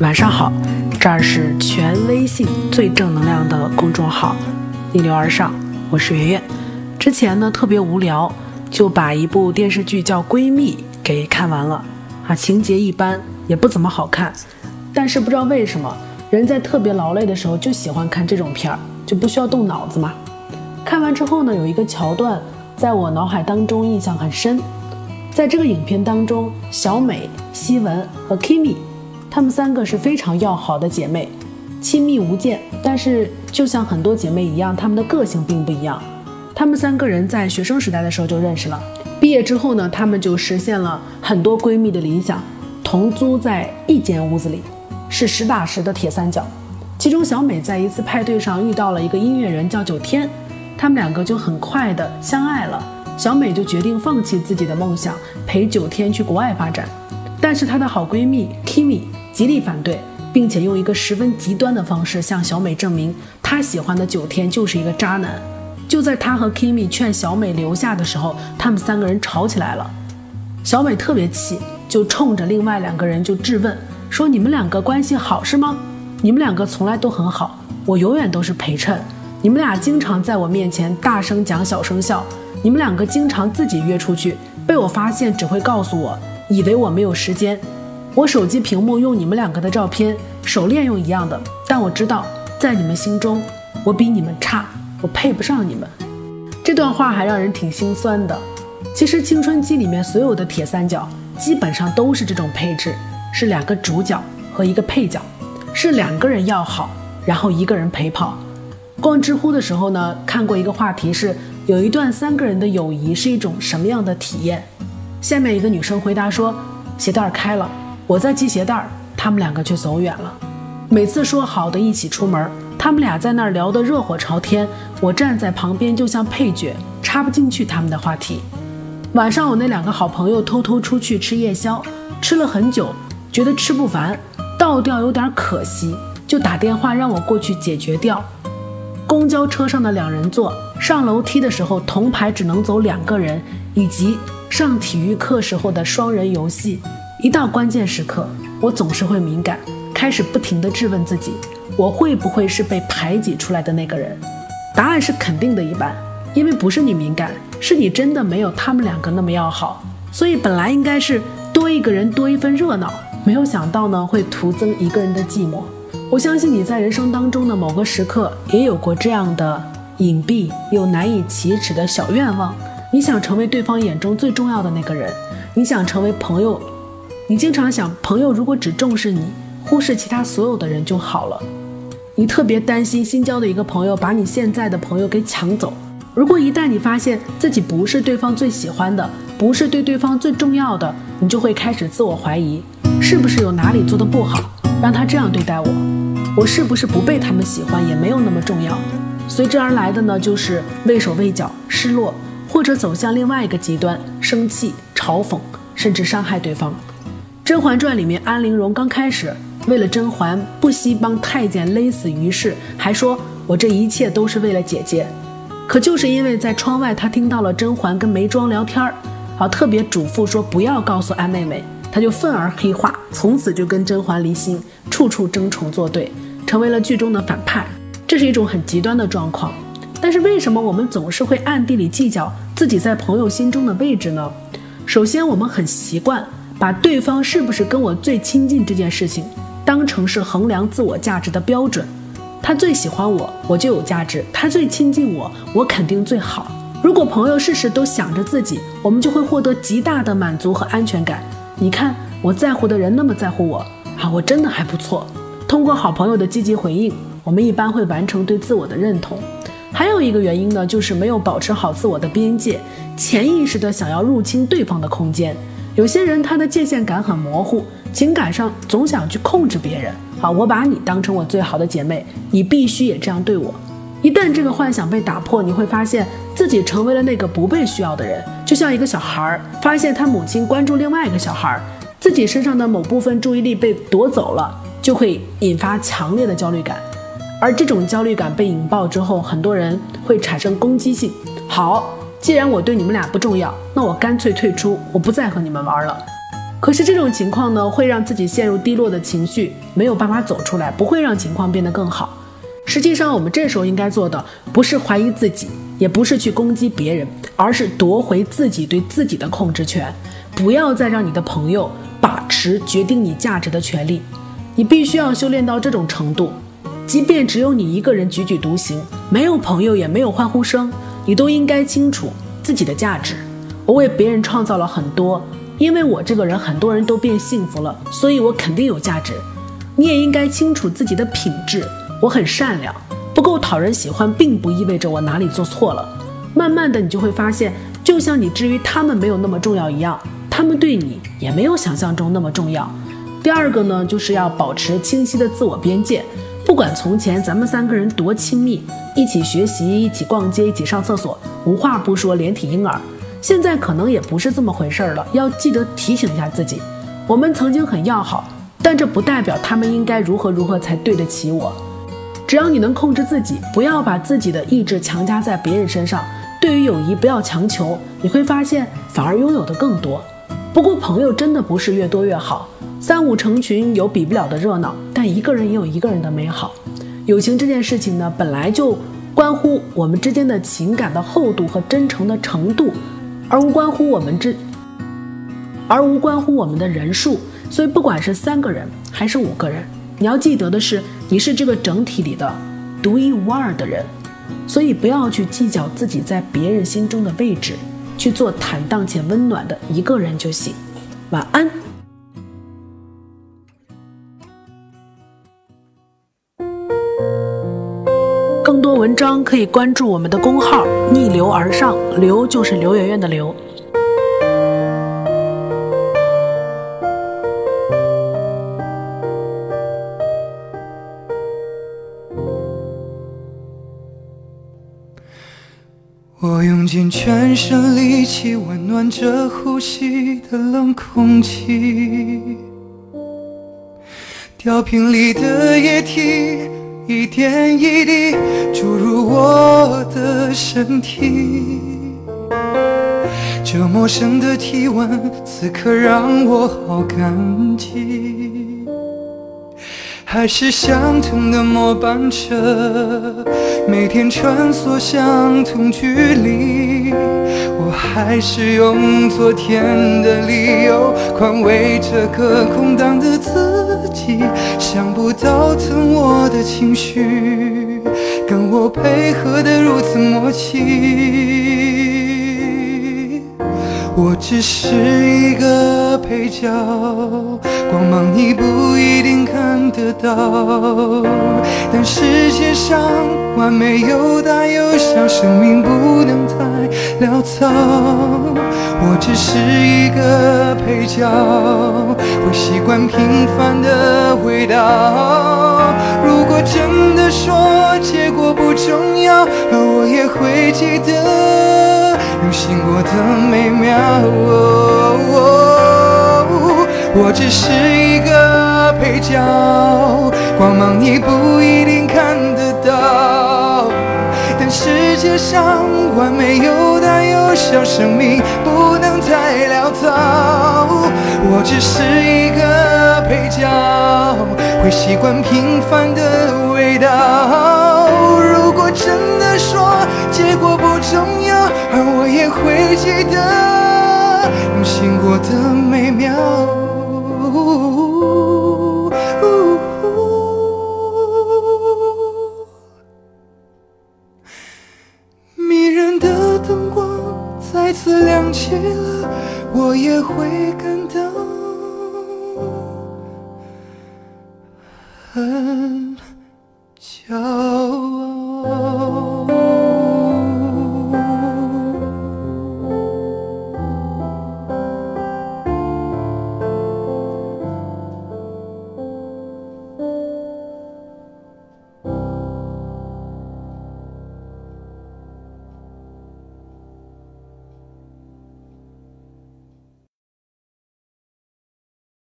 晚上好，这儿是全微信最正能量的公众号“逆流而上”，我是圆圆。之前呢特别无聊，就把一部电视剧叫《闺蜜》给看完了啊，情节一般，也不怎么好看。但是不知道为什么，人在特别劳累的时候就喜欢看这种片儿，就不需要动脑子嘛。看完之后呢，有一个桥段在我脑海当中印象很深，在这个影片当中，小美、希文和 Kimi。她们三个是非常要好的姐妹，亲密无间。但是，就像很多姐妹一样，她们的个性并不一样。她们三个人在学生时代的时候就认识了，毕业之后呢，她们就实现了很多闺蜜的理想，同租在一间屋子里，是实打实的铁三角。其中，小美在一次派对上遇到了一个音乐人，叫九天，他们两个就很快的相爱了。小美就决定放弃自己的梦想，陪九天去国外发展。但是她的好闺蜜 Kimi。极力反对，并且用一个十分极端的方式向小美证明，她喜欢的九天就是一个渣男。就在她和 Kimi 劝小美留下的时候，他们三个人吵起来了。小美特别气，就冲着另外两个人就质问说：“你们两个关系好是吗？你们两个从来都很好，我永远都是陪衬。你们俩经常在我面前大声讲，小声笑。你们两个经常自己约出去，被我发现只会告诉我，以为我没有时间。”我手机屏幕用你们两个的照片，手链用一样的，但我知道在你们心中，我比你们差，我配不上你们。这段话还让人挺心酸的。其实青春期里面所有的铁三角基本上都是这种配置，是两个主角和一个配角，是两个人要好，然后一个人陪跑。逛知乎的时候呢，看过一个话题是，有一段三个人的友谊是一种什么样的体验？下面一个女生回答说，鞋带开了。我在系鞋带，他们两个却走远了。每次说好的一起出门，他们俩在那儿聊得热火朝天，我站在旁边就像配角，插不进去他们的话题。晚上我那两个好朋友偷偷出去吃夜宵，吃了很久，觉得吃不完，倒掉有点可惜，就打电话让我过去解决掉。公交车上的两人座，上楼梯的时候同排只能走两个人，以及上体育课时候的双人游戏。一到关键时刻，我总是会敏感，开始不停地质问自己：我会不会是被排挤出来的那个人？答案是肯定的一半，因为不是你敏感，是你真的没有他们两个那么要好。所以本来应该是多一个人多一份热闹，没有想到呢会徒增一个人的寂寞。我相信你在人生当中的某个时刻也有过这样的隐蔽又难以启齿的小愿望：你想成为对方眼中最重要的那个人，你想成为朋友。你经常想，朋友如果只重视你，忽视其他所有的人就好了。你特别担心新交的一个朋友把你现在的朋友给抢走。如果一旦你发现自己不是对方最喜欢的，不是对对方最重要的，你就会开始自我怀疑，是不是有哪里做的不好，让他这样对待我？我是不是不被他们喜欢也没有那么重要？随之而来的呢，就是畏手畏脚、失落，或者走向另外一个极端，生气、嘲讽，甚至伤害对方。《甄嬛传》里面，安陵容刚开始为了甄嬛不惜帮太监勒死于氏，还说我这一切都是为了姐姐。可就是因为在窗外，她听到了甄嬛跟眉庄聊天儿，好特别嘱咐说不要告诉安妹妹，她就愤而黑化，从此就跟甄嬛离心，处处争宠作对，成为了剧中的反派。这是一种很极端的状况。但是为什么我们总是会暗地里计较自己在朋友心中的位置呢？首先，我们很习惯。把对方是不是跟我最亲近这件事情当成是衡量自我价值的标准，他最喜欢我，我就有价值；他最亲近我，我肯定最好。如果朋友事事都想着自己，我们就会获得极大的满足和安全感。你看，我在乎的人那么在乎我，啊，我真的还不错。通过好朋友的积极回应，我们一般会完成对自我的认同。还有一个原因呢，就是没有保持好自我的边界，潜意识的想要入侵对方的空间。有些人他的界限感很模糊，情感上总想去控制别人。好，我把你当成我最好的姐妹，你必须也这样对我。一旦这个幻想被打破，你会发现自己成为了那个不被需要的人，就像一个小孩儿发现他母亲关注另外一个小孩儿，自己身上的某部分注意力被夺走了，就会引发强烈的焦虑感。而这种焦虑感被引爆之后，很多人会产生攻击性。好。既然我对你们俩不重要，那我干脆退出，我不再和你们玩了。可是这种情况呢，会让自己陷入低落的情绪，没有办法走出来，不会让情况变得更好。实际上，我们这时候应该做的，不是怀疑自己，也不是去攻击别人，而是夺回自己对自己的控制权。不要再让你的朋友把持决定你价值的权利。你必须要修炼到这种程度，即便只有你一个人踽踽独行，没有朋友，也没有欢呼声，你都应该清楚自己的价值。我为别人创造了很多。因为我这个人，很多人都变幸福了，所以我肯定有价值。你也应该清楚自己的品质。我很善良，不够讨人喜欢，并不意味着我哪里做错了。慢慢的，你就会发现，就像你至于他们没有那么重要一样，他们对你也没有想象中那么重要。第二个呢，就是要保持清晰的自我边界。不管从前咱们三个人多亲密，一起学习，一起逛街，一起上厕所，无话不说，连体婴儿。现在可能也不是这么回事儿了，要记得提醒一下自己，我们曾经很要好，但这不代表他们应该如何如何才对得起我。只要你能控制自己，不要把自己的意志强加在别人身上。对于友谊，不要强求，你会发现反而拥有的更多。不过朋友真的不是越多越好，三五成群有比不了的热闹，但一个人也有一个人的美好。友情这件事情呢，本来就关乎我们之间的情感的厚度和真诚的程度。而无关乎我们之，而无关乎我们的人数，所以不管是三个人还是五个人，你要记得的是，你是这个整体里的独一无二的人，所以不要去计较自己在别人心中的位置，去做坦荡且温暖的一个人就行。晚安。文章可以关注我们的公号“逆流而上”，流就是刘媛媛的流。我用尽全身力气温暖着呼吸的冷空气，吊瓶里的液体。一点一滴注入我的身体，这陌生的体温，此刻让我好感激。还是相同的末班车，每天穿梭相同距离。我还是用昨天的理由宽慰这个空荡的自己。不到疼我的情绪，跟我配合得如此默契。我只是一个配角。光芒你不一定看得到，但世界上完美有大有小，生命不能太潦草。我只是一个配角，会习惯平凡的味道。如果真的说结果不重要，而我也会记得用心过的美妙。我只是一个配角，光芒你不一定看得到。但世界上完美有大有小，生命不能太潦草。我只是一个配角，会习惯平凡的味道。记得用心过的美妙。迷人的灯光再次亮起了，我也会感到